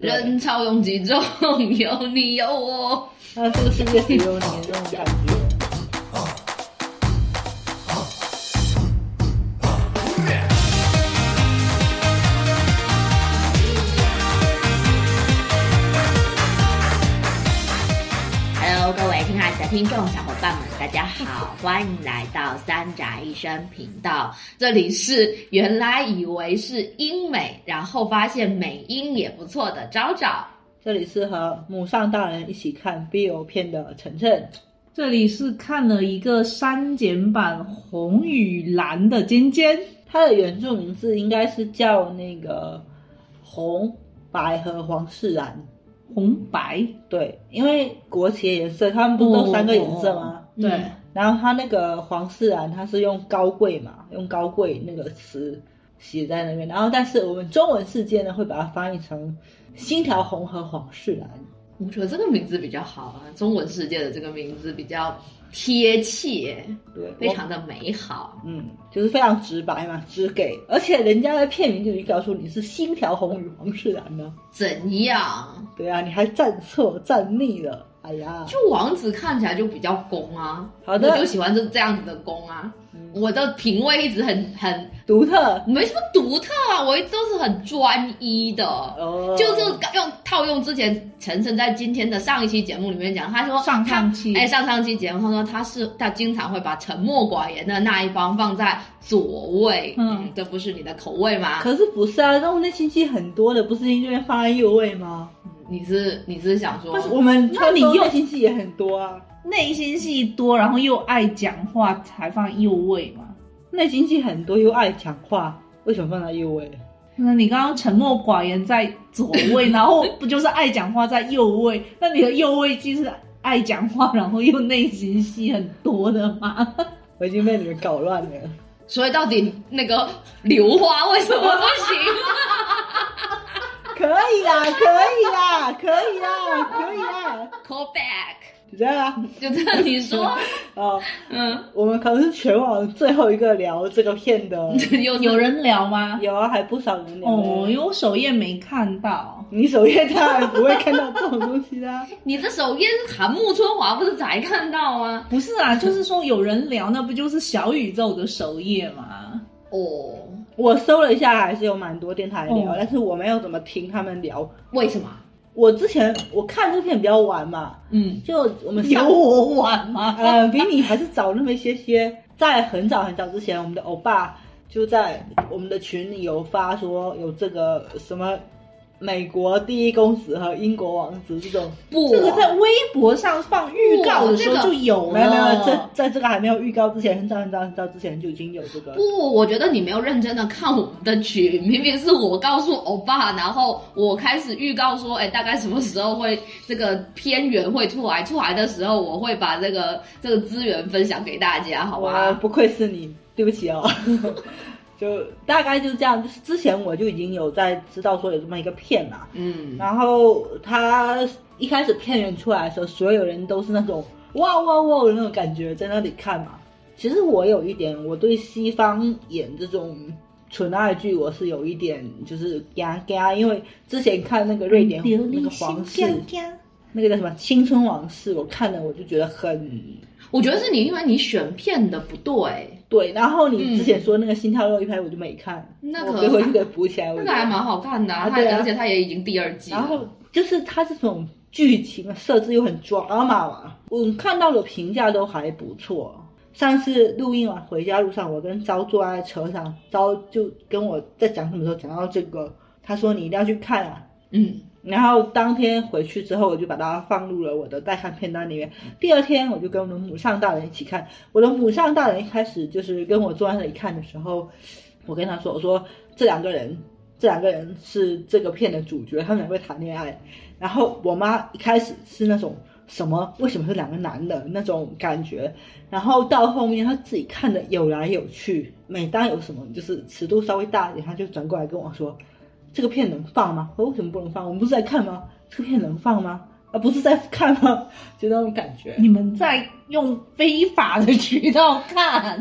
对人潮拥挤中 有你有我。那这个世界只有你的那种感觉。听众小伙伴们，大家好，欢迎来到三宅一生频道。这里是原来以为是英美，然后发现美英也不错的昭昭。这里是和母上大人一起看 B O 片的晨晨。这里是看了一个删减版红与蓝的尖尖，它的原著名字应该是叫那个红、白和黄世然。红白对，因为国旗的颜色，他们不都三个颜色吗？对，嗯然后他那个黄世然，他是用高贵嘛，用高贵那个词写在那边。然后，但是我们中文世界呢，会把它翻译成星条红和黄世然。我觉得这个名字比较好啊，中文世界的这个名字比较贴切，对，非常的美好。嗯，就是非常直白嘛，直给。而且人家的片名就已经告诉你是星条红与黄世然呢。怎样？对啊，你还站错站逆了，哎呀，就王子看起来就比较攻啊，好的我就喜欢这这样子的攻啊。我的品味一直很很独特没什么独特啊，我一直都是很专一的。哦，就是用套用之前陈晨在今天的上一期节目里面讲，他说上他上期哎上上期节目他说他是他经常会把沉默寡言的那一方放在左位，嗯这不是你的口味吗？可是不是啊，那我内心戏很多的，不是应该放在右位吗？你是你是想说，我们那你又川东内心戏也很多啊，内心戏多，然后又爱讲话，才放右位嘛。内心戏很多又爱讲话，为什么放在右位？那你刚刚沉默寡言在左位，然后不就是爱讲话在右位？那你的右位就是爱讲话，然后又内心戏很多的吗？我已经被你们搞乱了。所以到底那个流花为什么不行？可以啦，可以啦，可以啦，可以啦，Call back，就这样啊。就这样你说，哦，嗯，我们可能是全网最后一个聊这个片的，有有人聊吗？有啊，还不少人聊。哦，因为我首页没看到。你首页当然不会看到这种东西啦。你的首页是韩木春华，不是才看到吗？不是啊，就是说有人聊，那不就是小宇宙的首页吗？哦，我搜了一下，还是有蛮多电台聊，哦但是我没有怎么听他们聊。为什么？我之前我看这片比较晚嘛，嗯，就我们有我晚吗？呃，比你还是早那么一些些。在很早很早之前，我们的欧巴就在我们的群里有发说有这个什么美国第一公子和英国王子这种，不，这个在微博上放预告的时候就有了。没有没有，在在这个还没有预告之前，很早很早很早之前就已经有这个。不，我觉得你没有认真的看我们的群，明明是我告诉欧巴，然后我开始预告说，哎，大概什么时候会这个片源会出来，出来的时候我会把这个这个资源分享给大家，好哇，吧？不愧是你，对不起哦。就大概就是这样，就是之前我就已经有在知道说有这么一个片嘛，嗯，然后他一开始片源出来的时候，所有人都是那种哇哇哇的那种感觉，在那里看嘛。其实我有一点，我对西方演这种纯爱剧，我是有一点就是嘎嘎，因为之前看那个瑞典那个皇室，那个叫什么《青春往事》，我看了我就觉得很我觉得是你，因为你选片的不对，对。然后你之前说那个《心跳肉一拍》，我就没看，那可我回回去给补起来。那个还蛮好看的、而且它也已经第二季了。然后就是它这种剧情设置又很 drama 嘛，我看到的评价都还不错。上次录音完回家路上，我跟昭坐在车上，昭就跟我在讲什么时候讲到这个，他说你一定要去看啊。嗯，然后当天回去之后，我就把它放入了我的待看片单里面。第二天我就跟我的母上大人一起看。我的母上大人一开始就是跟我坐在那里看的时候，我跟他说：“我说这两个人，这两个人是这个片的主角，他们两个会谈恋爱。”然后我妈一开始是那种什么为什么是两个男的那种感觉，然后到后面她自己看的有来有去，每当有什么就是尺度稍微大一点，她就转过来跟我说。这个片能放吗？我为什么不能放？我们不是在看吗？这个片能放吗？啊，不是在看吗？就那种感觉你们在用非法的渠道看，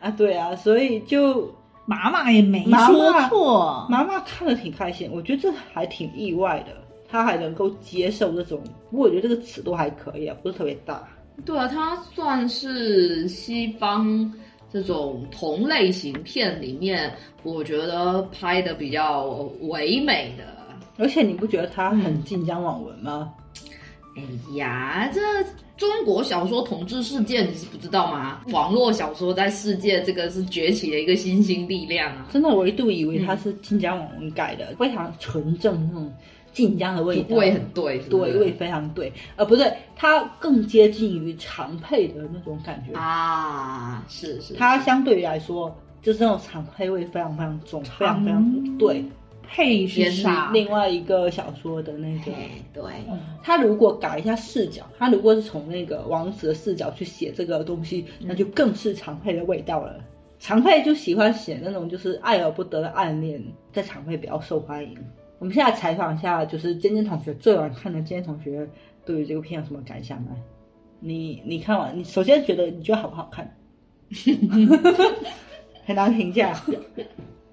啊，对啊，所以就妈妈也没妈说妈错，妈妈看的挺开心，我觉得这还挺意外的，她还能够接受这种，不过我觉得这个尺度还可以啊，不是特别大。对啊，它算是西方这种同类型片里面，我觉得拍的比较唯美的。而且你不觉得它很晋江网文吗？哎呀，这中国小说统治世界，你是不知道吗？网络小说在世界这个是崛起的一个新兴力量啊！真的，我一度以为它是晋江网文改的，非常纯正那种晋江的味道，味很对，对味非常对，呃，不对，它更接近于常配的那种感觉。啊，是是，它相对于来说，就是那种常配味非常非常重，非常非常对。配是也是啥？另外一个小说的那个，哎对，他如果改一下视角，他如果是从那个王子的视角去写这个东西，那就更是常配的味道了。常配就喜欢写那种就是爱而不得的暗恋，在常配比较受欢迎。我们现在采访一下，就是尖尖同学最晚看的尖尖同学对于这个片有什么感想呢？你你看完，你首先觉得你觉得好不好看？很难评价。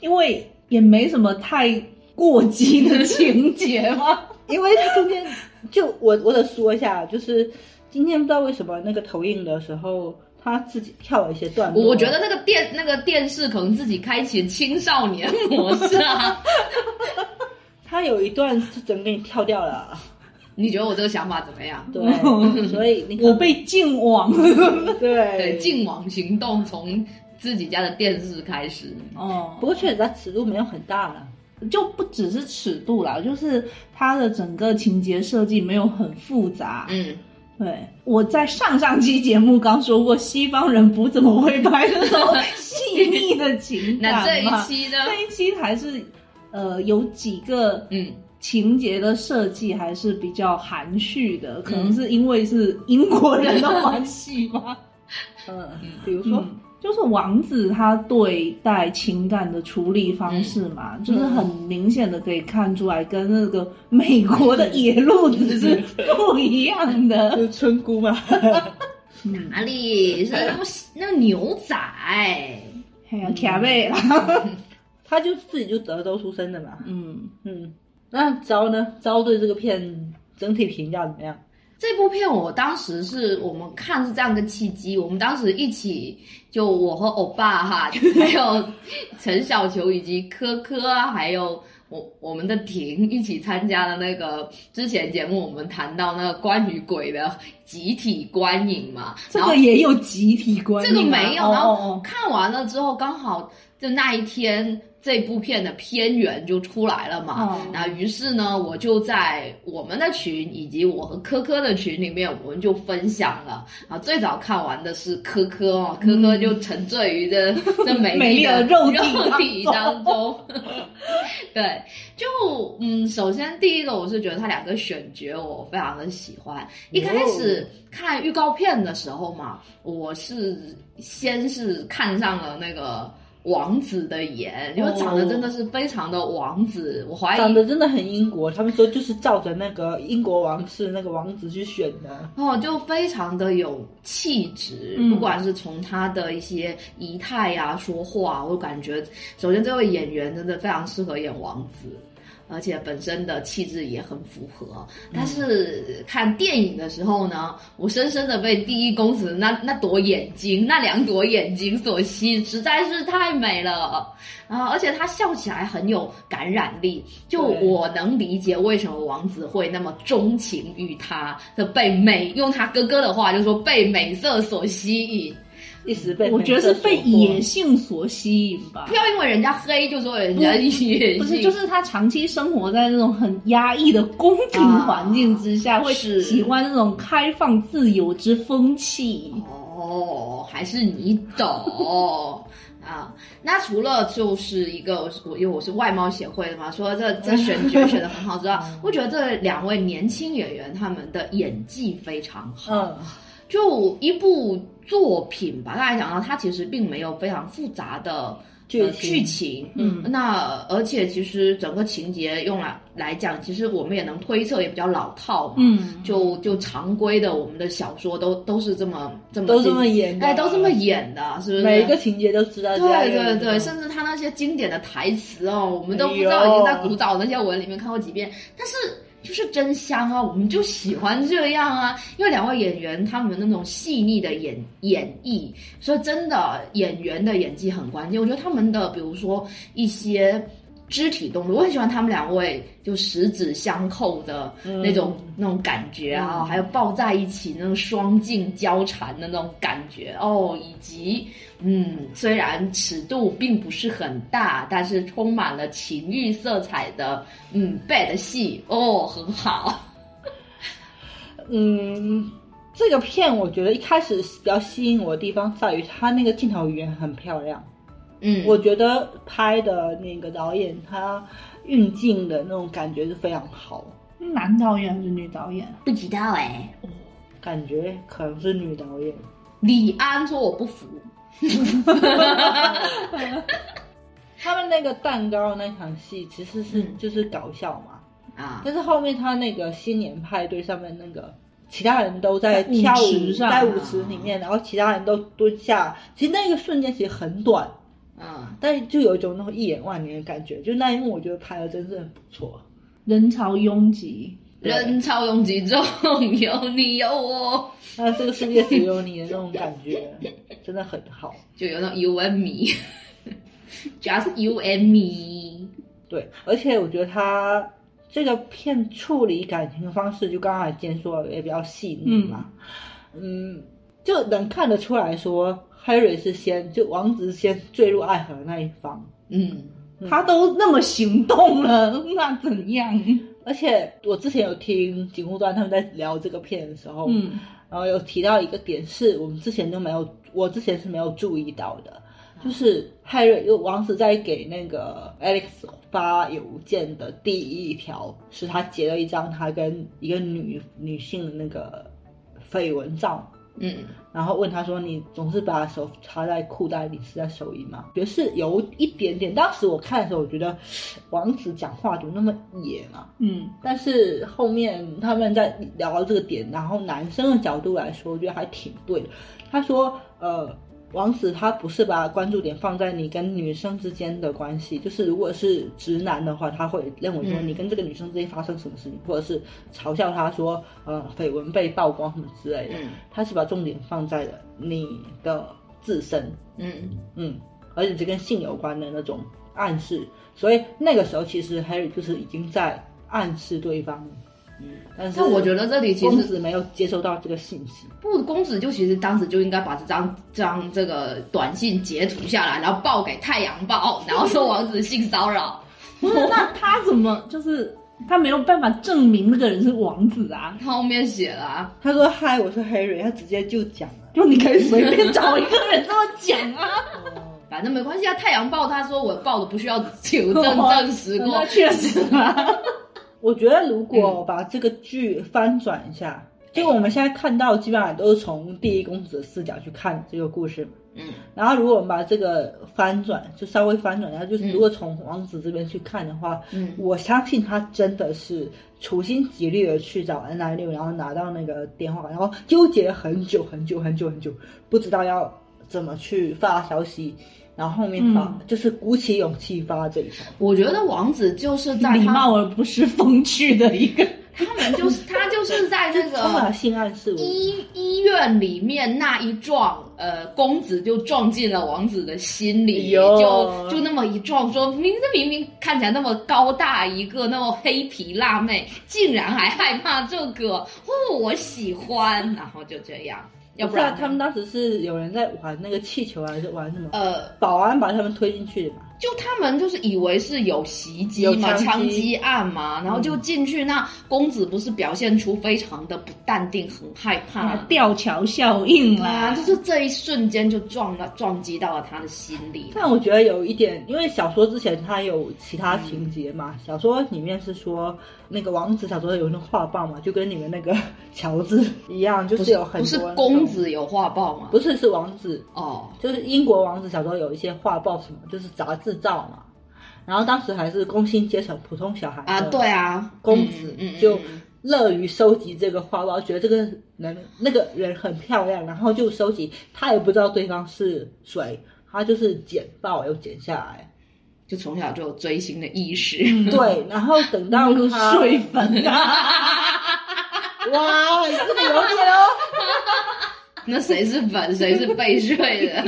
因为也没什么太过激的情节嘛。因为他中间就我我得说一下，就是今天不知道为什么那个投影的时候，他自己跳了一些段落。我觉得那个电那个电视可能自己开启青少年模式啊。他有一段是整个给你跳掉了，你觉得我这个想法怎么样？对，所以你看我被禁网。对 对，禁网行动从自己家的电视开始。哦，不过确实它尺度没有很大了。就不只是尺度啦，就是它的整个情节设计没有很复杂。嗯，对，我在上上期节目刚说过，西方人不怎么会拍这种 细腻的情感那这一期呢？这一期还是呃有几个嗯，情节的设计还是比较含蓄的，可能是因为是英国人的关系吧。嗯，比如说，嗯，就是王子他对待情感的处理方式嘛，就是很明显的可以看出来，跟那个美国的野路子是不一样的。就是村姑嘛，嗯，哪里是那么那个牛仔？哎呀，卡贝啦，他就自己就德州出生的嘛。嗯，嗯，那招呢？招对这个片整体评价怎么样？这部片我当时是我们看是这样一个契机，我们当时一起就我和欧巴哈，还有陈小球以及科科啊，还有我我们的婷一起参加了那个之前节目，我们谈到那个关于鬼的集体观影嘛，这个也有集体观影这个没有，哦然后哦看完了之后，刚好就那一天这部片的片源就出来了嘛。哦那于是呢，我就在我们的群以及我和科科的群里面，我们就分享了。啊，最早看完的是科科哦，科科就沉醉于这这美丽的的肉体当中。对，就嗯，首先第一个我是觉得他两个选角我非常的喜欢。一开始看预告片的时候嘛，我是先是看上了那个王子的颜，因为长得真的是非常的王子，我怀疑长得真的很英国，他们说就是照着那个英国王室那个王子去选的。哦，就非常的有气质，嗯不管是从他的一些仪态呀、说话，我感觉首先这位演员真的非常适合演王子。而且本身的气质也很符合，但是看电影的时候呢，我深深的被第一公子那那朵眼睛、那两朵眼睛所吸，实在是太美了啊！而且他笑起来很有感染力，就我能理解为什么王子会那么钟情于他的被美，用他哥哥的话就说被美色所吸引。一时被我觉得是被野野性所吸引吧不。要因为人家黑就说人家野性，不是，就是他长期生活在那种很压抑的宫廷环境之下，会是喜欢那种开放自由之风气。哦，还是你懂 啊？那除了就是一个我因为我是外貌协会的嘛，说这这选 角选的很好之外，我觉得这两位年轻演员他们的演技非常好。嗯，就一部作品吧，大家讲到，它其实并没有非常复杂的呃剧情剧情，嗯那而且其实整个情节用来来讲，其实我们也能推测，也比较老套嘛。嗯，就就常规的，我们的小说都都是这么这么都这么演的，哎，都这么演的，是不是？每一个情节都知道对。对对，甚至他那些经典的台词哦，我们都不知道已经在古早那些文里面看过几遍，但是就是真香啊，我们就喜欢这样啊，因为两位演员他们那种细腻的演演绎，所以真的演员的演技很关键。我觉得他们的比如说一些。肢体动作，我很喜欢他们两位就十指相扣的那种、那种感觉啊，还有抱在一起那种双镜交缠的那种感觉哦，以及嗯，虽然尺度并不是很大，但是充满了情欲色彩的嗯 bad 戏哦，很好。嗯，这个片我觉得一开始比较吸引我的地方在于它那个镜头语言很漂亮。嗯，我觉得拍的那个导演他运镜的那种感觉是非常好，男导演还是女导演？不知道哎、感觉可能是女导演。李安说我不服，他们那个蛋糕那场戏其实是嗯。就是搞笑嘛，啊，但是后面他那个新年派对上面那个其他人都在跳舞，在舞池里面，然后其他人都蹲下，其实那个瞬间其实很短，嗯，但就有一种那种一眼万年的感觉，就那一幕我觉得拍的真是很不错。人潮拥挤，人潮拥挤中有你有我，那这个世界只有你的那种感觉，真的很好。就有那种 you and me，just you and me。对，而且我觉得他这个片处理感情的方式，就刚才坚说的也比较细腻嘛，嗯就能看得出来说，Harry 是先就王子先坠入爱河的那一方，嗯，他都那么行动了，那怎样？而且我之前有听警务端他们在聊这个片的时候，嗯。然后有提到一个点是我们之前都没有，我之前是没有注意到的，就是海瑞，就王子在给那个 Alex 发邮件的第一条，是他截了一张他跟一个女女性的那个绯闻照，嗯，然后问他说：“你总是把手插在裤袋里是在手淫吗？”觉得是有一点点。当时我看的时候，我觉得王子讲话怎么那么野嘛？嗯但是后面他们在聊到这个点，然后男生的角度来说，我觉得还挺对的。他说，呃，王子他不是把关注点放在你跟女生之间的关系，就是如果是直男的话，他会认为说嗯。你跟这个女生之间发生什么事情，或者是嘲笑他说，呃，绯闻被曝光什么之类的。嗯。他是把重点放在了你的自身，嗯。嗯，而且这跟性有关的那种暗示，所以那个时候其实 Harry 就是已经在暗示对方了，嗯，但是但我觉得这里其实公子没有接收到这个信息，不，公子就其实当时就应该把这张这张这个短信截图下来，然后报给《太阳报》，然后说王子性骚扰。不是，那他怎么就是他没有办法证明那个人是王子啊？他后面写了、啊，他说嗨，我是 Harry，他直接就讲了，就你可以随便找一个人这么讲啊。反正没关系啊，《太阳报》他说我报的不需要求证 证实过那，确实啊。我觉得如果把这个剧翻转一下，就我们现在看到基本上都是从第一公子的视角去看这个故事嘛。嗯。然后，如果我们把这个翻转，就稍微翻转一下，就是嗯。如果从王子这边去看的话，嗯。我相信他真的是处心积虑的去找 N I 六，然后拿到那个电话，然后纠结了很久很久很久很久，不知道要怎么去发消息，然后后面发、嗯就是鼓起勇气发这一条。我觉得王子就是在他礼貌而不失风趣的一个。他们就是 他就是在那个性暗示，我医医院里面那一撞，呃，公子就撞进了王子的心里，就就那么一撞，说明这明明看起来那么高大一个那么黑皮辣妹，竟然还害怕这个，哦，我喜欢，然后就这样，要不然不知道他们当时是有人在玩那个气球还是玩什么？呃。保安把他们推进去的嘛？就他们就是以为是有袭击有嘛，枪击。案嘛，然后就进去，那公子不是表现出非常的不淡定，很害怕。啊，吊桥效应啊，啦，就是这一瞬间就撞了撞击到了他的心里。但我觉得有一点，因为小说之前他有其他情节嘛，小说里面是说那个王子小时候有那个画报嘛，就跟你们那个乔治一样，就是有很不是公，子有画报吗？不是是王子，哦，就是英国王子小时候有一些画报什么，就是杂志照嘛。然后当时还是工薪阶层普通小孩啊，对啊，公子就嗯乐于收集这个画报，觉得这个人那个人很漂亮，然后就收集。他也不知道对方是谁，他就是剪报又剪下来。就从小就有追星的意识。对，然后等到 他睡粉啊，哇，这个有点哦。那谁是粉，谁是被睡的？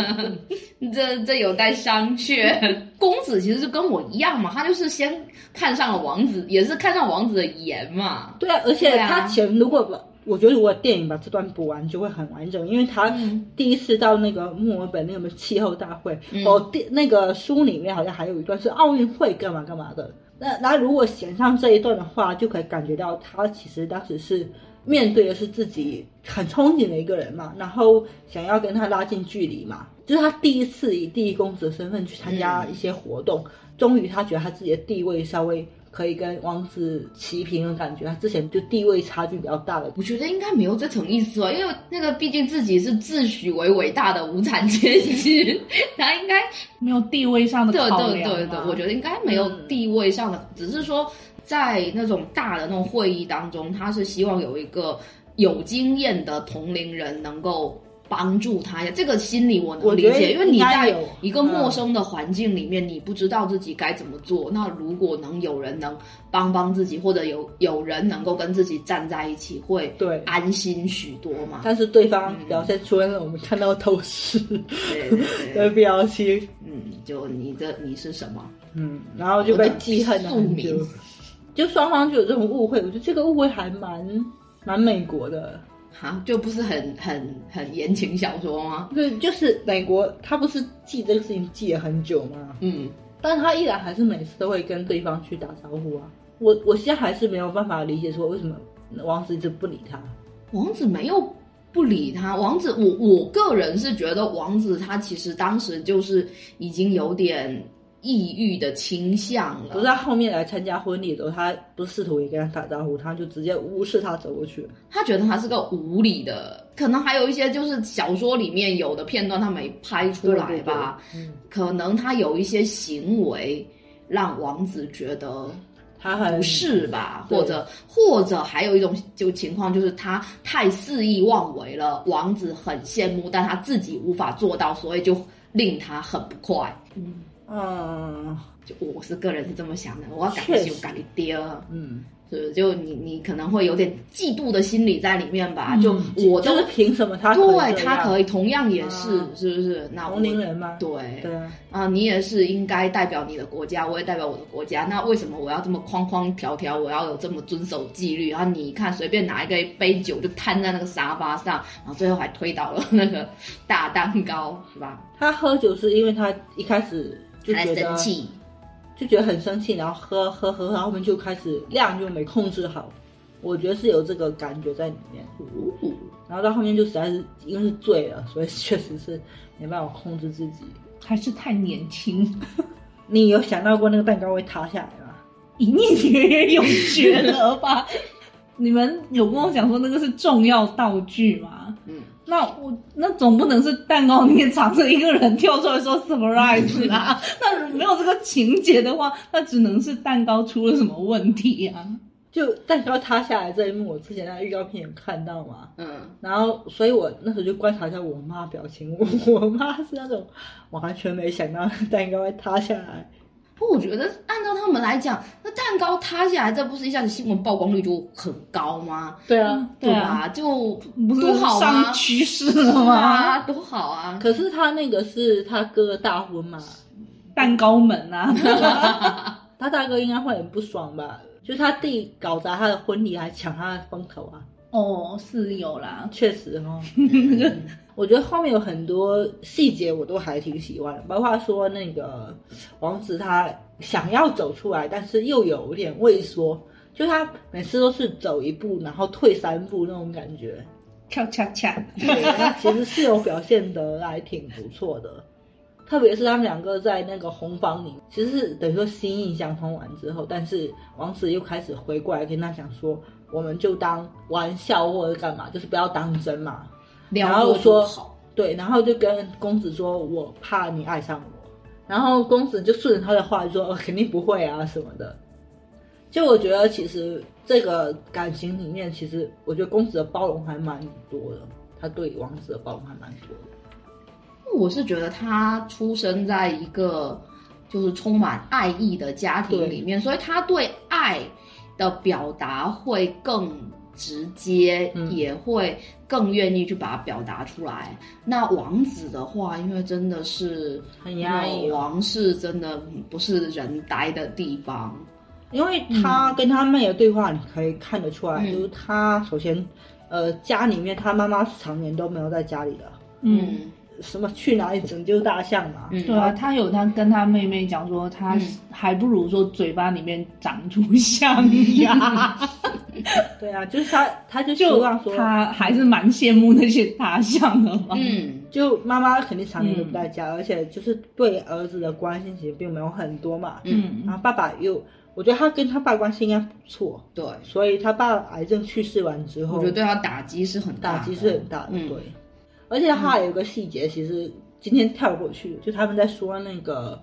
这这有待商榷。公子其实是跟我一样嘛，他就是先看上了王子，也是看上王子的颜嘛。对啊，而且他前如果把，我觉得如果电影把这段补完就会很完整，因为他嗯第一次到那个墨尔本那个气候大会，嗯哦，第那个书里面好像还有一段是奥运会干嘛干嘛的。那那如果写上这一段的话，就可以感觉到他其实当时是面对的是自己很憧憬的一个人嘛，然后想要跟他拉近距离嘛，就是他第一次以第一公子的身份去参加一些活动，终于他觉得他自己的地位稍微可以跟王子齐平的感觉，他之前就地位差距比较大的。我觉得应该没有这层意思吧，因为那个毕竟自己是自诩为伟大的无产阶级，他应该没有地位上的对考量对对对，嘛我觉得应该没有地位上的，只是说在那种大的那种会议当中，他是希望有一个有经验的同龄人能够。帮助他呀，这个心理我能理解，因为你在一个陌生的环境里面，你不知道自己该怎么做。那如果能有人能帮帮自己，或者有有人能够跟自己站在一起，会对安心许多嘛。但是对方表现出了我们看到透视的 表情，嗯，就你的你是什么？嗯，然后就被记恨 了就双方就有这种误会，我觉得这个误会还蛮蛮美国的。哈，就不是很很很言情小说吗？对，就是美国，他不是记这个事情记了很久吗？嗯，但是他依然还是每次都会跟对方去打招呼啊。我我现在还是没有办法理解说为什么王子一直不理他。王子没有不理他，王子我我个人是觉得王子他其实当时就是已经有点抑郁的倾向了。不是他后面来参加婚礼的时候，他不是试图也跟他打招呼，他就直接无视他走过去了。他觉得他是个无理的，可能还有一些就是小说里面有的片段他没拍出来吧，对对对嗯，可能他有一些行为让王子觉得他很不是吧？或者或者还有一种就情况就是他太肆意妄为了，王子很羡慕，但他自己无法做到，所以就令他很不快。嗯就我是个人是这么想的，我要感谢感丢，嗯，是不是？就你你可能会有点嫉妒的心理在里面吧？嗯就我都就是凭什么他对他可以，同样也是，啊是不是？那我同龄人吗？对对啊，啊，你也是应该代表你的国家，我也代表我的国家。那为什么我要这么框框条条？我要有这么遵守纪律？然后你看，随便拿一个杯酒就摊在那个沙发上，然后最后还推倒了那个大蛋糕，是吧？他喝酒是因为他一开始就还觉得生气，就觉得很生气，然后喝喝喝，然后后面就开始量就没控制好，我觉得是有这个感觉在里面。哦然后到后面就实在是因为是醉了，所以确实是没办法控制自己。还是太年轻，你有想到过那个蛋糕会塌下来吗？隐隐约约有觉得吧？你们有跟我讲说那个是重要道具吗？嗯，那我那总不能是蛋糕里面藏着一个人跳出来说 surprise 啊？那没有这个情节的话，那只能是蛋糕出了什么问题啊？就蛋糕塌下来这一幕，我之前在预告片有看到嘛。嗯，然后，所以我那时候就观察一下我妈表情，我我妈是那种完全没想到蛋糕会塌下来。不我觉得按照他们来讲，那蛋糕塌下来，这不是一下子新闻曝光率就很高吗？对啊，对啊吧？就不是多好啊上！趋势了吗？啊，多好啊！可是他那个是他哥的大婚嘛，蛋糕门啊，他大哥应该会很不爽吧？就是他弟搞砸他的婚礼，还抢他的风头啊！哦，是有啦，确实哦，我觉得后面有很多细节我都还挺喜欢的，包括说那个王子他想要走出来，但是又有点畏缩，就他每次都是走一步然后退三步那种感觉。跳恰恰，对，那其实是有表现的还挺不错的。特别是他们两个在那个红房里，其实是等于说心意相通完之后，但是王子又开始回过来跟他讲说，我们就当玩笑或者干嘛，就是不要当真嘛。然后说好。对，然后就跟公子说，我怕你爱上我。然后公子就顺着他的话说，哦肯定不会啊什么的。就我觉得其实这个感情里面，其实我觉得公子的包容还蛮多的，他对王子的包容还蛮多的。我是觉得他出生在一个就是充满爱意的家庭里面，所以他对爱的表达会更直接，嗯。也会更愿意去把它表达出来。那王子的话，因为真的是很压抑哦王室真的不是人待的地方。因为他跟他妹的对话，你可以看得出来，嗯。就是他首先，呃，家里面他妈妈常年都没有在家里的，嗯，什么去哪里拯救大象嘛，嗯，对啊，他有他跟他妹妹讲说，他嗯。还不如说嘴巴里面长出象牙，对啊，就是他，他就希望说，他还是蛮羡慕那些大象的嘛。嗯，就妈妈肯定常年都不在嗯。家，而且就是对儿子的关心其实并没有很多嘛，嗯。然后爸爸又，我觉得他跟他爸关系应该不错，对，所以他爸癌症去世完之后，我觉得对他打击是很大的，打击是很大的，嗯。对。而且他还有一个细节，其实今天跳过去，就他们在说那个，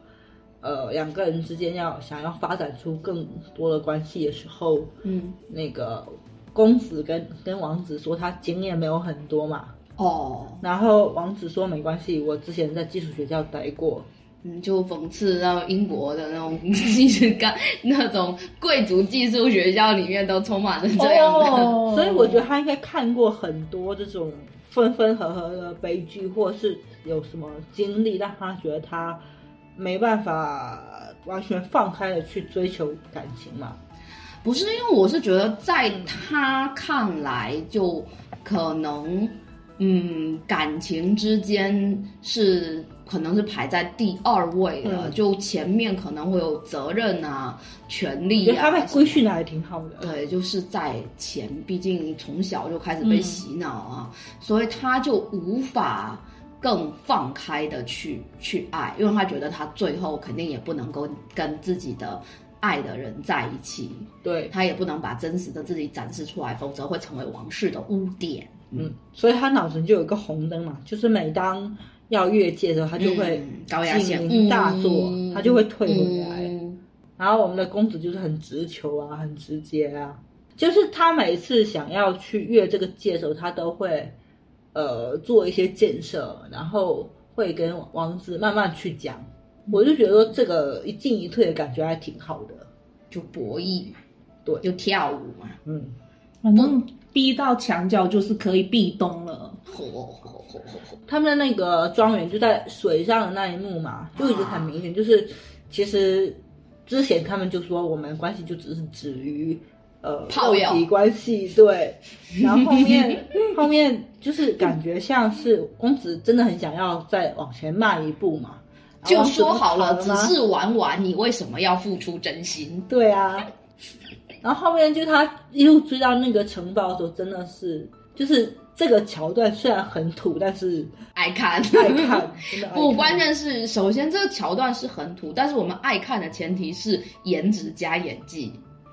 呃，两个人之间要想要发展出更多的关系的时候，嗯，那个公子跟跟王子说他经验没有很多嘛，哦，然后王子说没关系，我之前在技术学校待过，嗯，就讽刺到英国的那种 技术干那种贵族技术学校里面都充满了这样的。哦所以我觉得他应该看过很多这种分分合合的悲剧，或是有什么经历让他觉得他没办法完全放开的去追求感情嘛。不是因为我是觉得在他看来，就可能嗯感情之间是可能是排在第二位的，嗯就前面可能会有责任啊、权利啊。他被规训的还挺好的。对，就是在前，毕竟从小就开始被洗脑啊，所以他就无法更放开的去去爱，因为他觉得他最后肯定也不能够跟自己的爱的人在一起，对，他也不能把真实的自己展示出来，否则会成为王室的污点。嗯，所以他脑子里就有一个红灯嘛，就是每当要越界的时候，他就会嗯高压线。警铃大作，嗯他就会退回来。嗯。然后我们的公子就是很直球啊，很直接啊，就是他每次想要去越这个界的时候，他都会呃做一些建设，然后会跟王子慢慢去讲。我就觉得说这个一进一退的感觉还挺好的。就博弈嘛，对。就跳舞嘛，嗯，反正逼到墙角就是可以壁咚了。他们的那个庄园就在水上的那一幕嘛，就已经很明显，就是其实之前他们就说我们关系就只是止于呃炮友。关系，对，然后后面 后面就是感觉像是公子真的很想要再往前迈一步嘛，就说好了，只是玩玩，你为什么要付出真心？对啊，然后后面就他一路追到那个城堡的时候，真的是就是这个桥段虽然很土，但是爱看，爱看，不，看关键是首先这个桥段是很土，但是我们爱看的前提是颜值加演技。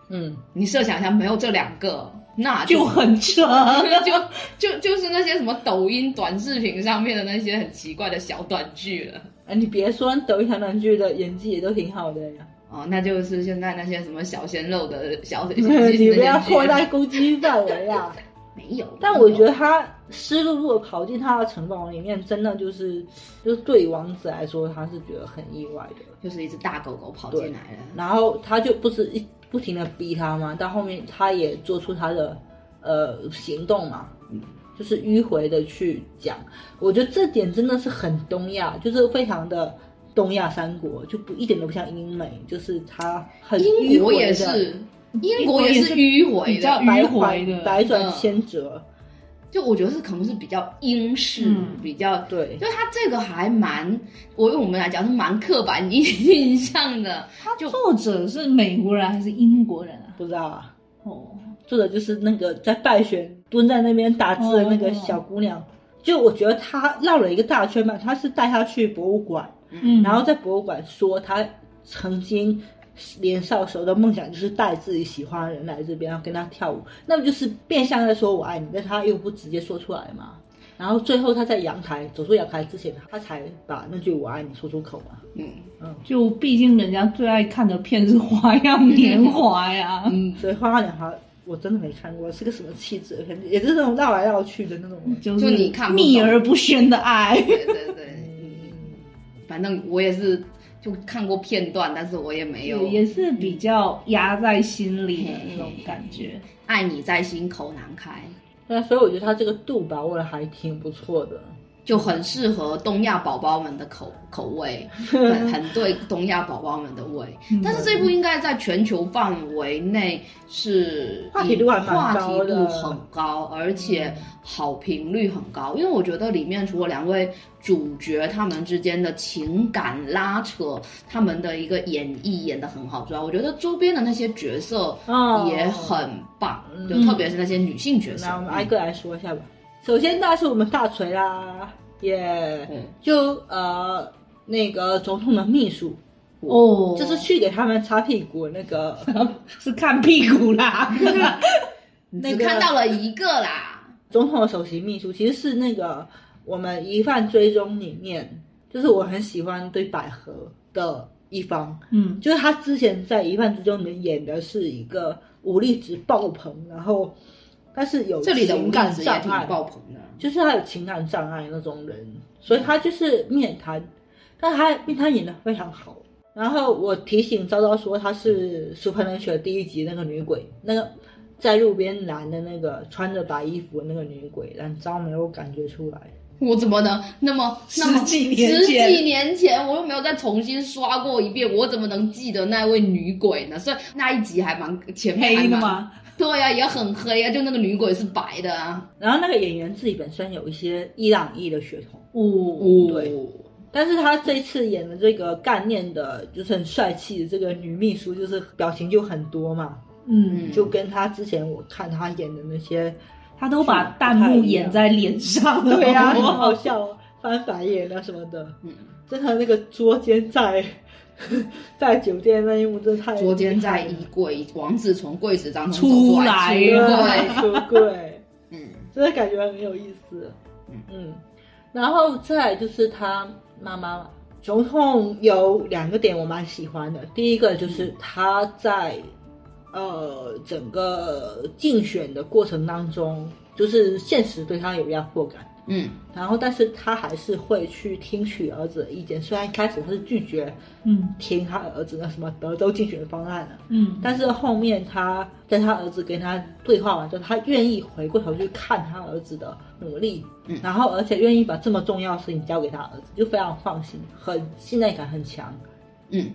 嗯。你设想一下，没有这两个，那就很扯，就就就是那些什么抖音短视频上面的那些很奇怪的小短剧了。哎，你别说，抖音小短剧的演技也都挺好的呀。哦，那就是现在那些什么小鲜肉的小 小你不要扩大大，攻击范围啊！没有。但我觉得他湿漉漉的跑进他的城堡里面，真的就是，就是对王子来说，他是觉得很意外的。就是一只大狗狗跑进来了。然后他就不是一不停的逼他吗，到后面他也做出他的呃行动嘛，就是迂回的去讲。我觉得这点真的是很东亚，就是非常的东亚三国，就不一点都不像英美，就是他很英国迂回的也是，英国也是迂回的，比较迂百回的百转嗯千折。就我觉得是可能是比较英式，嗯比较对，就他这个还蛮，我用我们来讲是蛮刻板印印象的。他就作者是美国人还是英国人啊？不知道啊。哦，作者就是那个在拜选蹲在那边打字的那个小姑娘，就我觉得她绕了一个大圈吧。她是带她去博物馆，嗯，然后在博物馆说他曾经年少时候的梦想就是带自己喜欢的人来这边，然后跟他跳舞，那么就是变相在说我爱你，但他又不直接说出来嘛。然后最后他在阳台走出阳台之前，他才把那句我爱你说出口嘛。嗯嗯就毕竟人家最爱看的片是《花样年华》呀。嗯，所以《花样年华》我真的没看过，是个什么气质？可能也是那种绕来绕去的那种。就就是你看秘而不宣的爱。对对对，嗯，反正我也是就看过片段，但是我也没有也也是比较压在心里的那种感觉。爱你在心口难开，对啊，所以我觉得他这个度把握的还挺不错的。就很适合东亚宝宝们的口口味，很很对东亚宝宝们的胃。嗯但是这部应该在全球范围内是话题度话题度很高，而且好评率很高。因为我觉得里面除了两位主角他们之间的情感拉扯，他们的一个演绎演得很好之外，我觉得周边的那些角色哦也很棒，嗯就特别是那些女性角色。那我们挨个来说一下吧。首先，那是我们大锤啦，耶、嗯。就呃那个总统的秘书，哦，就是去给他们擦屁股那个，是看屁股啦。那个只看到了一个啦，总统的首席秘书，其实是那个我们疑犯追踪里面，就是我很喜欢对百合的一方，嗯。就是他之前在疑犯追踪里面演的是一个武力值爆棚，然后但是有这里的情感障碍，爆棚的。就是他有情感障碍那种人，所以他就是面瘫，但他面瘫演的非常好。然后我提醒昭昭说，她是《Super n a t u r 第一集那个女鬼，那个在路边拦的那个穿着白衣服的那个女鬼，但昭没有感觉出来。我怎么能那么那么十几年十前几年前我又没有再重新刷过一遍，我怎么能记得那位女鬼呢？所以那一集还蛮前面还蛮？黑的吗？对呀、也很黑啊，就那个女鬼是白的啊。然后那个演员自己本身有一些伊朗裔的血统，哦，对但是他这次演的这个干练的，就是很帅气的这个女秘书，就是表情就很多嘛，嗯，就跟他之前我看他演的那些，他都把弹幕演在脸上了。对啊，很好笑哦，翻白眼啊什么的，嗯，真的那个捉奸在 在酒店那一幕真的太捉奸在衣柜，王子从柜子当中出来了，出柜。对，出柜。嗯真的感觉很有意思。嗯嗯，然后再来就是他妈妈嘛，总统有两个点我蛮喜欢的，第一个就是他在呃整个竞选的过程当中，就是现实对他有压迫感。嗯然后，但是他还是会去听取儿子的意见。虽然一开始他是拒绝嗯听他儿子的什么德州竞选方案的，嗯，但是后面他在他儿子跟他对话完之后，他愿意回过头去看他儿子的努力，嗯然后而且愿意把这么重要的事情交给他儿子，就非常放心，很信赖感很强。嗯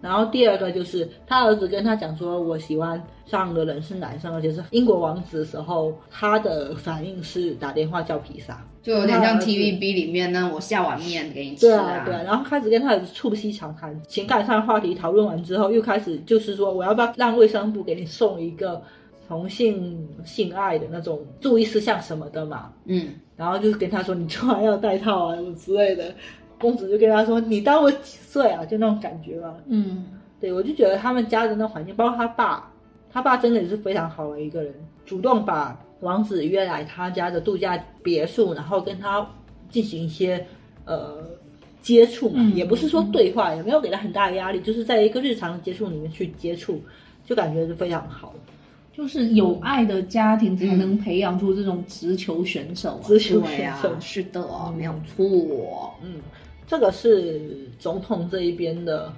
然后第二个就是他儿子跟他讲说，我喜欢上的人是男生，而且是英国王子的时候，他的反应是打电话叫披萨，就有点像 TVB 里面呢，我下碗面给你吃对啊，对啊，然后开始跟他儿子促膝长谈，情感上的话题讨论完之后，又开始就是说，我要不要让卫生部给你送一个同性性爱的那种注意事项什么的嘛？嗯然后就跟他说，你出来要戴套啊什么之类的。公子就跟他说，你当我几岁啊？就那种感觉吧。嗯对，我就觉得他们家的那环境，包括他爸，他爸真的也是非常好的一个人，主动把王子约来他家的度假别墅，然后跟他进行一些呃接触嘛，嗯也不是说对话，也没有给他很大的压力，就是在一个日常的接触里面去接触，就感觉是非常好。就是有爱的家庭才能培养出这种直球选手啊。直球选手，，是的，嗯没有错。嗯，这个是总统这一边的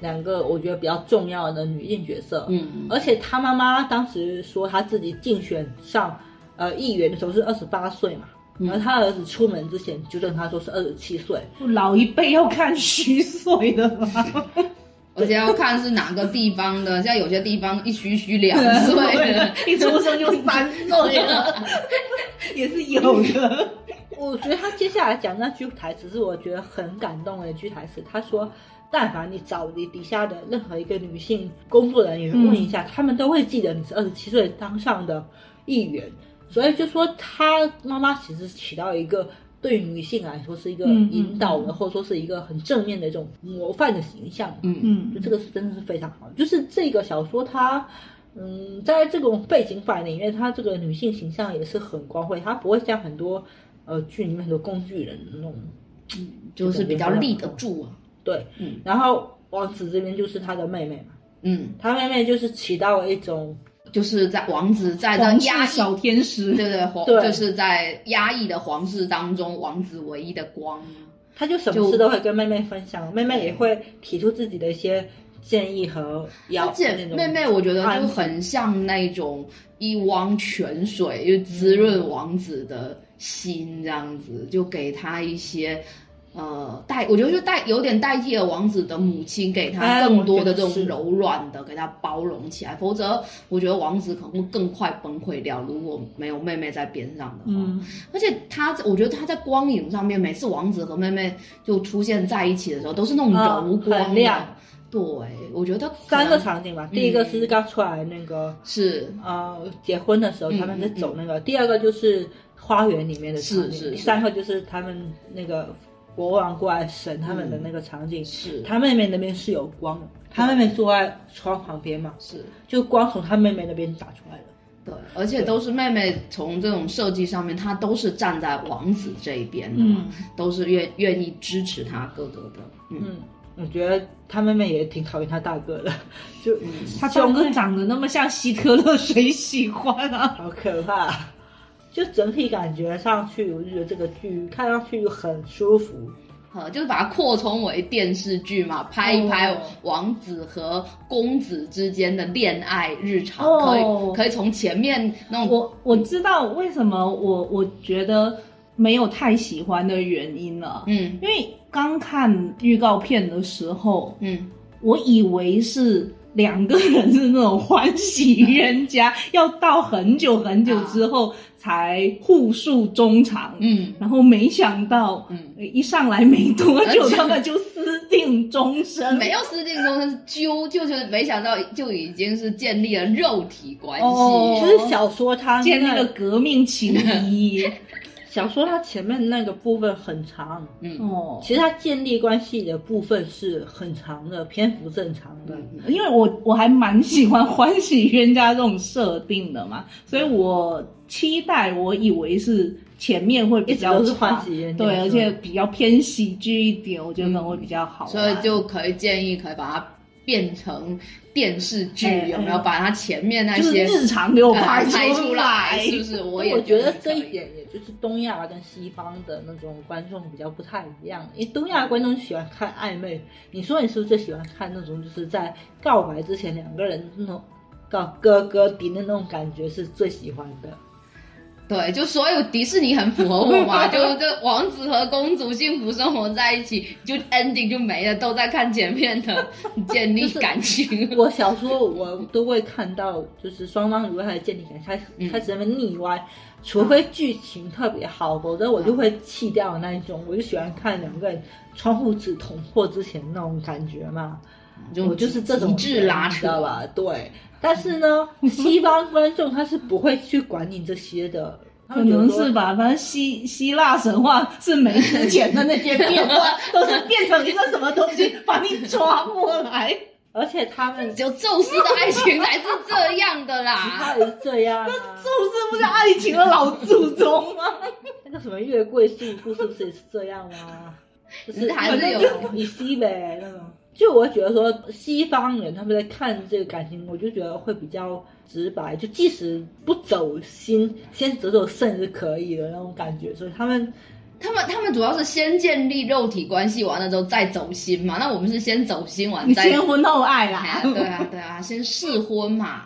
两个我觉得比较重要的女性角色。嗯而且他妈妈当时说她自己竞选上呃议员的时候是二十八岁嘛，嗯然后他儿子出门之前纠正他说是二十七岁。老一辈要看虚岁的嘛。而且要看是哪个地方的，像有些地方一虚虚两 岁了，一出生就三岁了，也是有的。我觉得他接下来讲那句台词是我觉得很感动的一句台词。他说：“但凡你找你底下的任何一个女性工作人员问一下，他们都会记得你是二十七岁当上的议员。”所以就说他妈妈其实起到一个对女性来说是一个引导的，或者说是一个很正面的一种模范的形象。嗯嗯就这个是真的是非常好。就是这个小说它。嗯，在这种背景板里面，它这个女性形象也是很光辉，它不会像很多呃剧里面很多工具人那种，就是比较立得住啊。对，嗯然后王子这边就是他的妹妹嘛，嗯，他妹妹就是起到了一种就是在王子在这压抑，小天使对，对皇对就是在压抑的皇室当中，王子唯一的光。他就什么事都会跟妹妹分享，妹妹也会提出自己的一些建议和要而且那种妹妹，我觉得就很像那种一汪泉水，就滋润王子的心，这样子，就给他一些。呃，代我觉得就代有点代替了王子的母亲，给他哎更多的这种柔软的，给他包容起来。否则，我觉得王子可能会更快崩溃掉。如果没有妹妹在边上的话，嗯，而且他，我觉得他在光影上面，每次王子和妹妹就出现在一起的时候，都是那种啊柔光亮对，我觉得可三个场景吧，第一个是刚出来那个是呃结婚的时候嗯他们在走那个，第二个就是花园里面的场是第三个就是他们那个国王过来审他们的那个场景，是他妹妹那边是有光的，他妹妹坐在窗旁边嘛，是，就光从他妹妹那边打出来的。对，而且都是妹妹从这种设计上面，她都是站在王子这一边的嘛，都是愿愿意支持他哥哥的。嗯，嗯，我觉得他妹妹也挺讨厌他大哥的，就他大哥长得那么像希特勒，谁喜欢啊？好可怕。就整体感觉上去，我就觉得这个剧看上去就很舒服。呃，就是把它扩充为电视剧嘛，拍一拍哦王子和公子之间的恋爱日常，哦。可以可以从前面那种我我知道为什么我我觉得没有太喜欢的原因了，嗯。因为刚看预告片的时候，嗯。我以为是两个人是那种欢喜冤家，要到很久很久之后才互诉衷肠。嗯然后没想到，嗯，一上来没多久，他们就私定终身。没有私定终身，就就是没想到就已经是建立了肉体关系。哦就是小说它建立了革命情谊。小说它前面那个部分很长，嗯。哦，其实它建立关系的部分是很长的，篇幅正常的。嗯。因为我我还蛮喜欢欢喜冤家这种设定的嘛，所以我期待，我以为是前面会比较长欢喜冤家对，而且比较偏喜剧一点，我觉得可能会比较好玩。所以就可以建议可以把它变成电视剧，哎有没有？哎把它前面那些日常给我呃拍拍出来，是不是？我也觉得这一点，也就是东亚跟西方的那种观众比较不太一样。因为东亚观众喜欢看暧昧，你说你是不是最喜欢看那种就是在告白之前两个人那种告哥哥迪的那种感觉是最喜欢的？对，就所有迪士尼很符合我嘛，就这王子和公主幸福生活在一起，就 ending 就没了，都在看前面的建立感情。我小时候我都会看到，就是双方如果开始建立感情，开始嗯开始那么腻歪，除非剧情特别好，否则我就会弃掉的那一种。我就喜欢看两个人窗户纸捅破之前那种感觉嘛。我就是这种极致拉扯？吧？对。但是呢，西方观众他是不会去管你这些的，可能是吧，反正希希腊神话是没之前的那些变化，都是变成一个什么东西把你抓过来。而且他们只有宙斯的爱情才是这样的其啦。他也是这样啊。那宙斯不是爱情的老祖宗吗？那个什么月桂树故事不是也是这样吗？就是还是有以西呗那种。就我觉得说，西方人他们在看这个感情，我就觉得会比较直白，就即使不走心，先走走肾是可以的那种感觉。所以他们他们他们主要是先建立肉体关系，完了之后再走心嘛。那我们是先走心完你再先婚后爱哎啦呀，对啊对啊，先试婚嘛。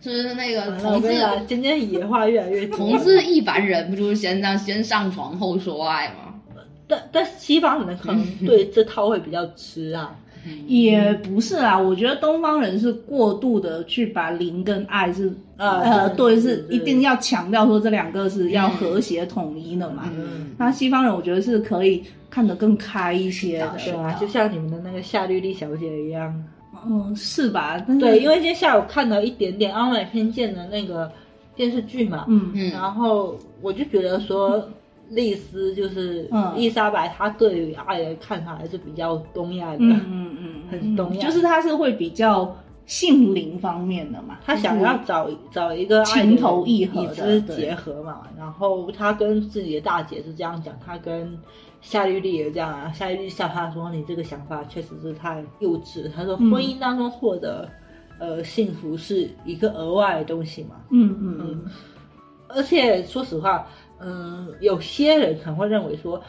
就是那个同志我跟你讲，今天野话越来越。同志一般人不就是先这样先上床后说爱吗？但但西方人可能 对这套会比较吃啊，也不是啦，我觉得东方人是过度的去把灵跟爱是呃呃对对，是一定要强调说这两个是要和谐统一的嘛。嗯，那西方人我觉得是可以看得更开一些的，对啊，就像你们的那个夏绿丽小姐一样。嗯是吧？但是对，因为今天下午看了一点点《傲慢与偏见》的那个电视剧嘛，嗯。嗯。然后我就觉得说，丽丝就是嗯伊莎白，她对于爱的看法还是比较东亚的。嗯嗯嗯，很东亚就是她是会比较性灵方面的嘛，她想要找找一个情投意合的结合嘛，然后她跟自己的大姐是这样讲，她跟夏绿丽也这样啊。夏绿丽笑她说：“你这个想法确实是太幼稚。”她说：“嗯婚姻当中获得、呃幸福是一个额外的东西嘛，嗯嗯嗯，而且说实话，嗯，有些人可能会认为说，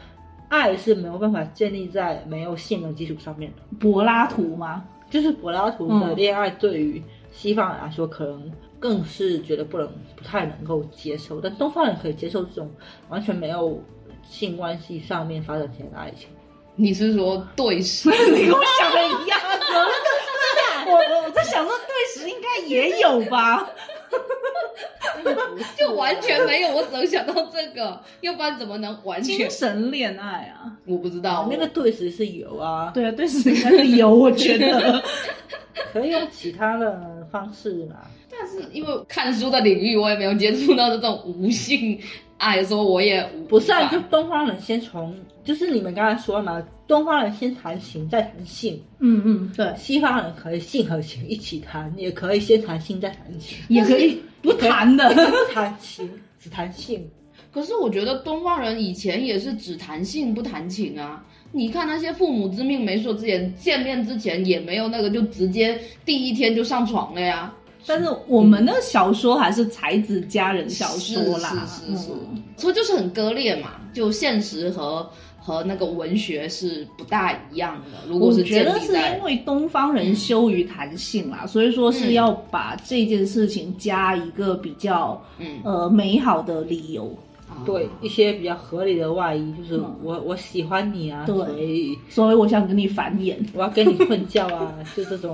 爱是没有办法建立在没有性的基础上面的。柏拉图吗？就是柏拉图的嗯恋爱对于西方人来说，可能更是觉得不能不太能够接受，但东方人可以接受这种完全没有性关系上面发展起来的爱情。你是说对视？你跟我想的一样，我我我在想说对时应该也有吧，就完全没有，我只能想到这个，要不然怎么能完全？精？神恋爱啊，我不知道。那个对时是有啊，对啊，对时应该是有，我觉得，可以用其他的方式嘛。但是因为看书的领域，我也没有接触到这种无性爱，说我也不是啊，就东方人先从，就是你们刚才说嘛，东方人先谈情再谈性，嗯嗯，对，西方人可以性和情一起谈，也可以先谈性再谈情，也可以不谈的，不谈情只谈性。可是我觉得东方人以前也是只谈性不谈情啊。你看那些父母之命媒妁之言，见面之前也没有那个，就直接第一天就上床了呀。但是我们的小说还是才子佳人小说啦，是是是是。嗯。所以就是很割裂嘛，就现实和和那个文学是不大一样的。如果我是觉得是因为东方人羞于谈性啦，所以说是要把这件事情加一个比较嗯呃美好的理由。对一些比较合理的外衣，就是嗯我我喜欢你啊，对所以所以我想跟你繁衍。我要跟你混觉啊，就这种，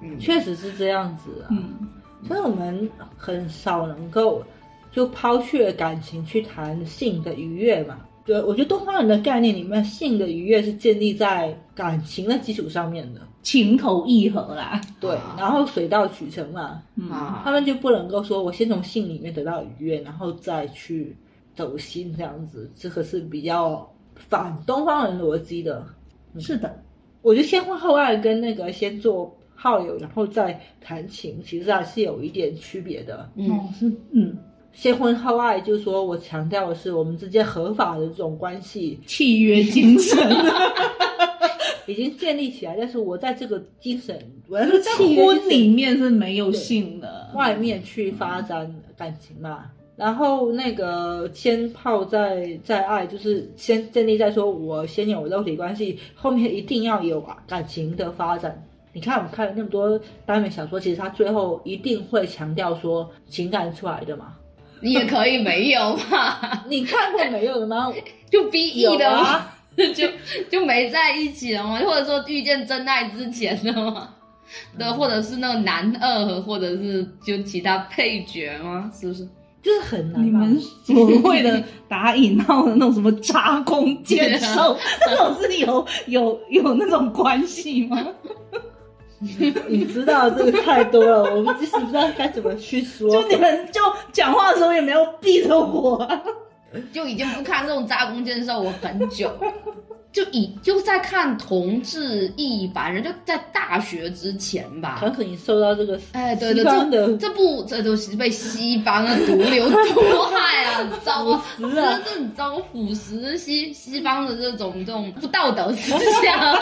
嗯确实是这样子啊。嗯，所以我们很少能够就抛却感情去谈性的愉悦嘛。对，我觉得东方人的概念里面，性的愉悦是建立在感情的基础上面的。情投意合啦。对啊，然后水到渠成嘛，嗯。啊。他们就不能够说我先从性里面得到愉悦，然后再去走心这样子，这个是比较反东方人逻辑的。是的，我觉得先婚后爱跟那个先做好友，然后再谈情，其实还是有一点区别的。嗯。哦，是。嗯，先婚后爱，就是说我强调的是我们之间合法的这种关系契约精神。已经建立起来，但是我在这个精神，我在这就是在婚里面是没有性的。外面去发展感情嘛。然后那个先泡再再爱，就是先建立在说我先有肉体关系，后面一定要有感情的发展。你看我们看了那么多耽美小说，其实它最后一定会强调说情感出来的嘛。你也可以没有嘛，你看过没有的吗？就 B E 的吗，啊，就就没在一起了吗，或者说遇见真爱之前的吗。对，或者是那个男二，或者是就其他配角吗？是不是？就是很难嘛。你们所谓的打引号的那种什么查弓箭手，这种是有有有那种关系吗？你知道这个太多了，我们即使不知道该怎么去说。就你们就讲话的时候也没有避着我、啊。就已经不看这种扎弓箭手我很久，就以就在看同志一般人，就在大学之前吧可。能你受到这个哎，对对，西方的这这部这都是被西方的毒瘤毒害啊，糟啊，腐蚀啊这很糟腐蚀西西方的这种这种不道德思想。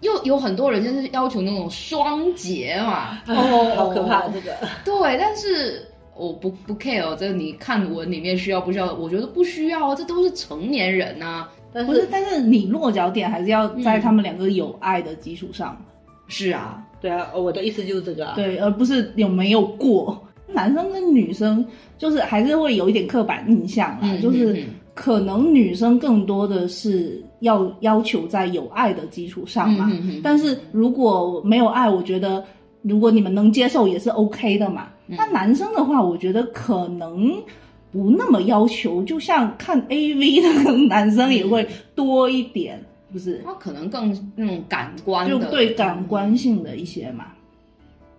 又有很多人就是要求那种双节嘛，哦，好可怕这个。对，但是我不不 care 这个你看文里面需要不需要？我觉得不需要啊，这都是成年人呐、但不是，但是你落脚点还是要在他们两个有爱的基础上，是啊，对啊，我的意思就是这个啊。对，而不是有没有过。男生跟女生就是还是会有一点刻板印象啊，嗯就是可能女生更多的是要要求在有爱的基础上嘛。但是如果没有爱，我觉得如果你们能接受也是 OK 的嘛。嗯那男生的话，我觉得可能不那么要求，就像看 AV 的男生也会多一点，不是？他可能更那种感官就，对感官性的一些嘛。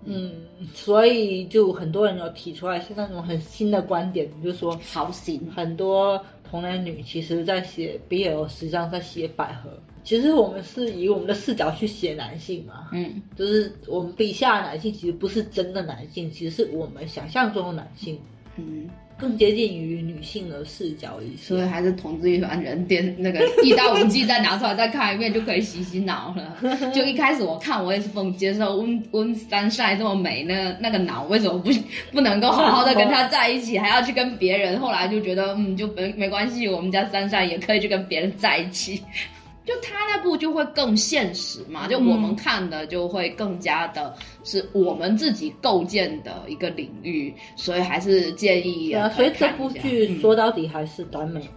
嗯，所以就很多人有提出来是那种很新的观点，就是说好心。很多同男女其实在写 BL，实际上在写百合。其实我们是以我们的视角去写男性嘛，嗯，就是我们笔下的男性其实不是真的男性，其实是我们想象中的男性，嗯，更接近于女性的视角一些。所以还是同志一团人电那个一到五季再拿出来再看一遍就可以洗洗脑了。就一开始我看我也是不能接受温温三晒这么美，那那个脑为什么不不能够好好的跟他在一起，还要去跟别人？后来就觉得嗯，就没没关系，我们家三晒也可以去跟别人在一起。就他那部就会更现实嘛，就我们看的就会更加的是我们自己构建的一个领域，所以还是建议对啊，所以这部剧嗯说到底还是耽美嘛。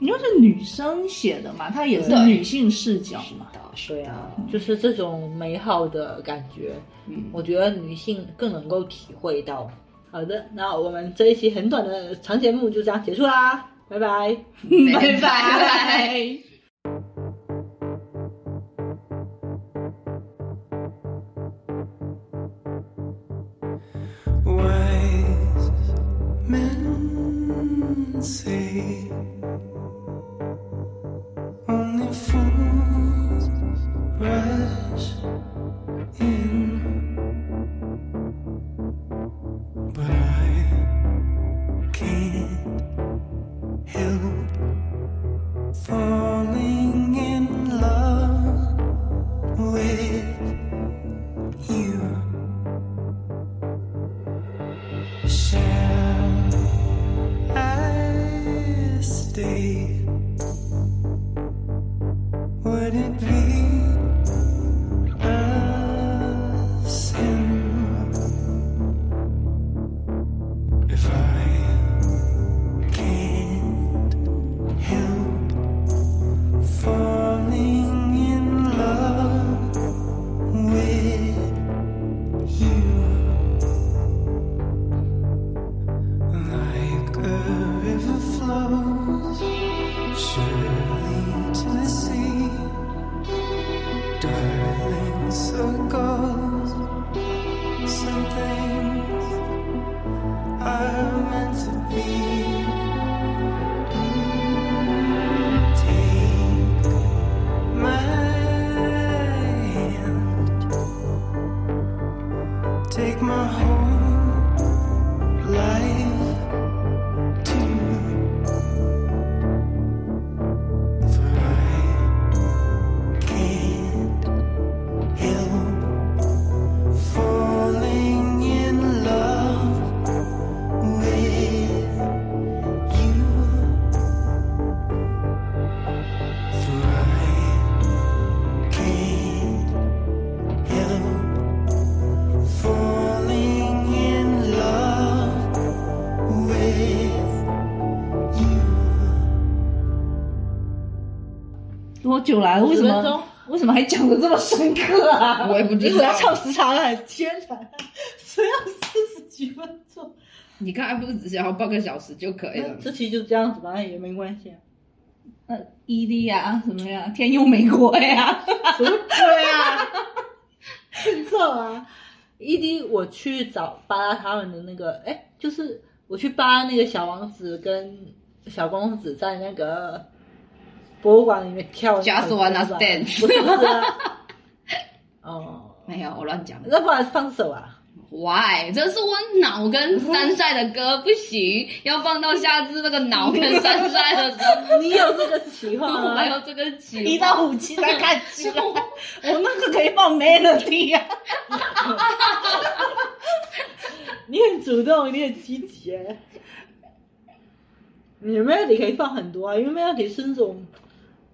因为是女生写的嘛，她也是女性视角嘛。对啊，就是这种美好的感觉，嗯我觉得女性更能够体会到。好的，那我们这一期很短的长节目就这样结束啦，拜拜。拜拜。men say eh? 久来了？为什10分钟么为什么还讲的这么深刻啊？我也不知道因为要，唱时长很艰难，所以要四十几分钟。你刚才不是只要半个小时就可以了？这期就这样子吧，也没关系啊。呃，ED 呀，什么呀，天佑美国呀，什么鬼啊？欠揍啊！ED 我去找扒他们的那个，哎，就是我去扒那个小王子跟小公子在那个博物馆里面跳 Just wanna dance 不是不是啊。哦，没有，我乱讲。那不然放手啊？Why？这是我脑跟山寨的歌，不行，要放到下次那个脑跟山寨的时候，你有这个企划 我吗？还有这个企划一到五期才看起来，我那个可以放 melody 呀、你很主动，你很积极耶。你 melody 可以放很多啊，因为 melody 是那种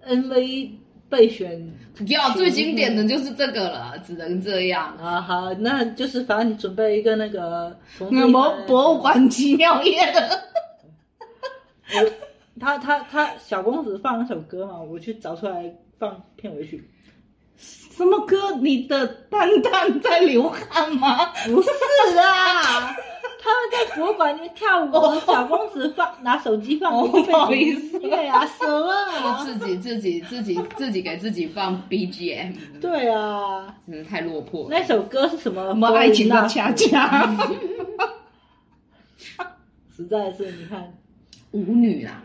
MV 备选不要最经典的就是这个了，只能这样。啊。好，那就是反正你准备一个那个什么博博物馆奇妙夜的，他他他小公子放那首歌嘛，我去找出来放片尾曲。什么歌？你的蛋蛋在流汗吗？不是啊，他们在博物馆里面跳舞，小公子放拿手机放哦不好意思对啊，什么啊？自己自己自己自己给自己放 BGM，对啊，真的太落魄。那首歌是什么？什么爱情的恰恰？实在是你看，舞女啊，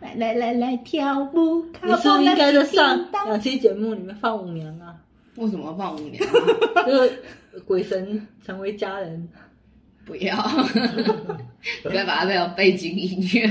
来来来来跳舞，你是不是应该在上两期节目里面放舞娘啊？为什么放舞娘啊？这 个鬼神成为家人，不要，不要把它当背景音乐。